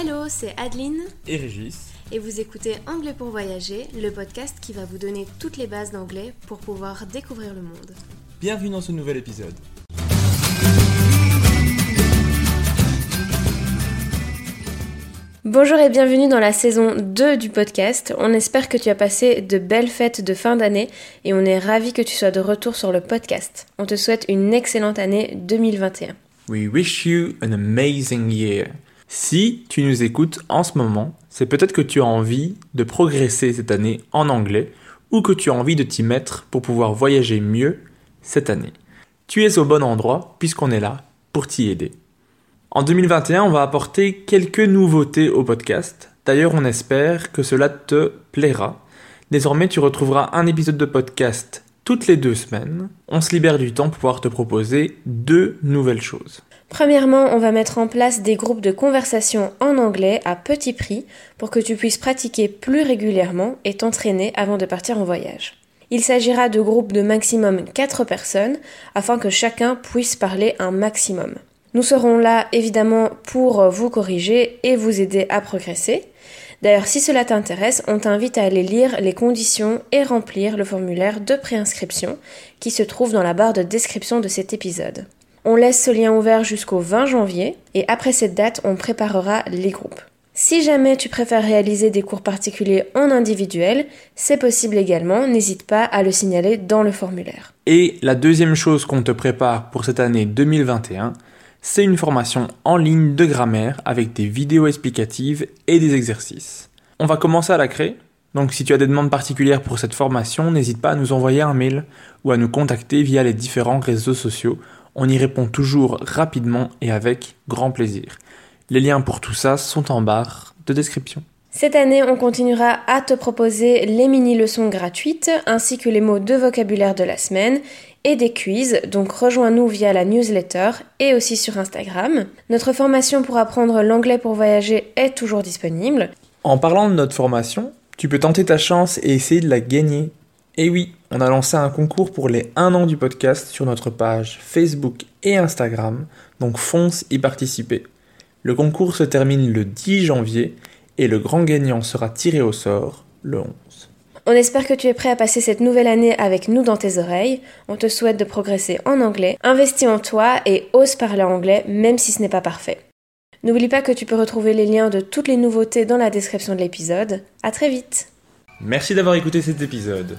Hello, c'est Adeline et Régis. et vous écoutez Anglais pour voyager, le podcast qui va vous donner toutes les bases d'anglais pour pouvoir découvrir le monde. Bienvenue dans ce nouvel épisode. Bonjour et bienvenue dans la saison 2 du podcast. On espère que tu as passé de belles fêtes de fin d'année et on est ravis que tu sois de retour sur le podcast. On te souhaite une excellente année 2021. We wish you an amazing year. Si tu nous écoutes en ce moment, c'est peut-être que tu as envie de progresser cette année en anglais ou que tu as envie de t'y mettre pour pouvoir voyager mieux cette année. Tu es au bon endroit puisqu'on est là pour t'y aider. En 2021, on va apporter quelques nouveautés au podcast. D'ailleurs, on espère que cela te plaira. Désormais, tu retrouveras un épisode de podcast toutes les deux semaines. On se libère du temps pour pouvoir te proposer deux nouvelles choses. Premièrement, on va mettre en place des groupes de conversation en anglais à petit prix pour que tu puisses pratiquer plus régulièrement et t'entraîner avant de partir en voyage. Il s'agira de groupes de maximum 4 personnes afin que chacun puisse parler un maximum. Nous serons là évidemment pour vous corriger et vous aider à progresser. D'ailleurs, si cela t'intéresse, on t'invite à aller lire les conditions et remplir le formulaire de préinscription qui se trouve dans la barre de description de cet épisode. On laisse ce lien ouvert jusqu'au 20 janvier et après cette date, on préparera les groupes. Si jamais tu préfères réaliser des cours particuliers en individuel, c'est possible également, n'hésite pas à le signaler dans le formulaire. Et la deuxième chose qu'on te prépare pour cette année 2021, c'est une formation en ligne de grammaire avec des vidéos explicatives et des exercices. On va commencer à la créer, donc si tu as des demandes particulières pour cette formation, n'hésite pas à nous envoyer un mail ou à nous contacter via les différents réseaux sociaux. On y répond toujours rapidement et avec grand plaisir. Les liens pour tout ça sont en barre de description. Cette année, on continuera à te proposer les mini-leçons gratuites ainsi que les mots de vocabulaire de la semaine et des quiz, donc rejoins-nous via la newsletter et aussi sur Instagram. Notre formation pour apprendre l'anglais pour voyager est toujours disponible. En parlant de notre formation, tu peux tenter ta chance et essayer de la gagner. Et oui, on a lancé un concours pour les 1 an du podcast sur notre page Facebook et Instagram, donc fonce y participer. Le concours se termine le 10 janvier et le grand gagnant sera tiré au sort le 11. On espère que tu es prêt à passer cette nouvelle année avec nous dans tes oreilles. On te souhaite de progresser en anglais, investis en toi et ose parler anglais même si ce n'est pas parfait. N'oublie pas que tu peux retrouver les liens de toutes les nouveautés dans la description de l'épisode. À très vite. Merci d'avoir écouté cet épisode.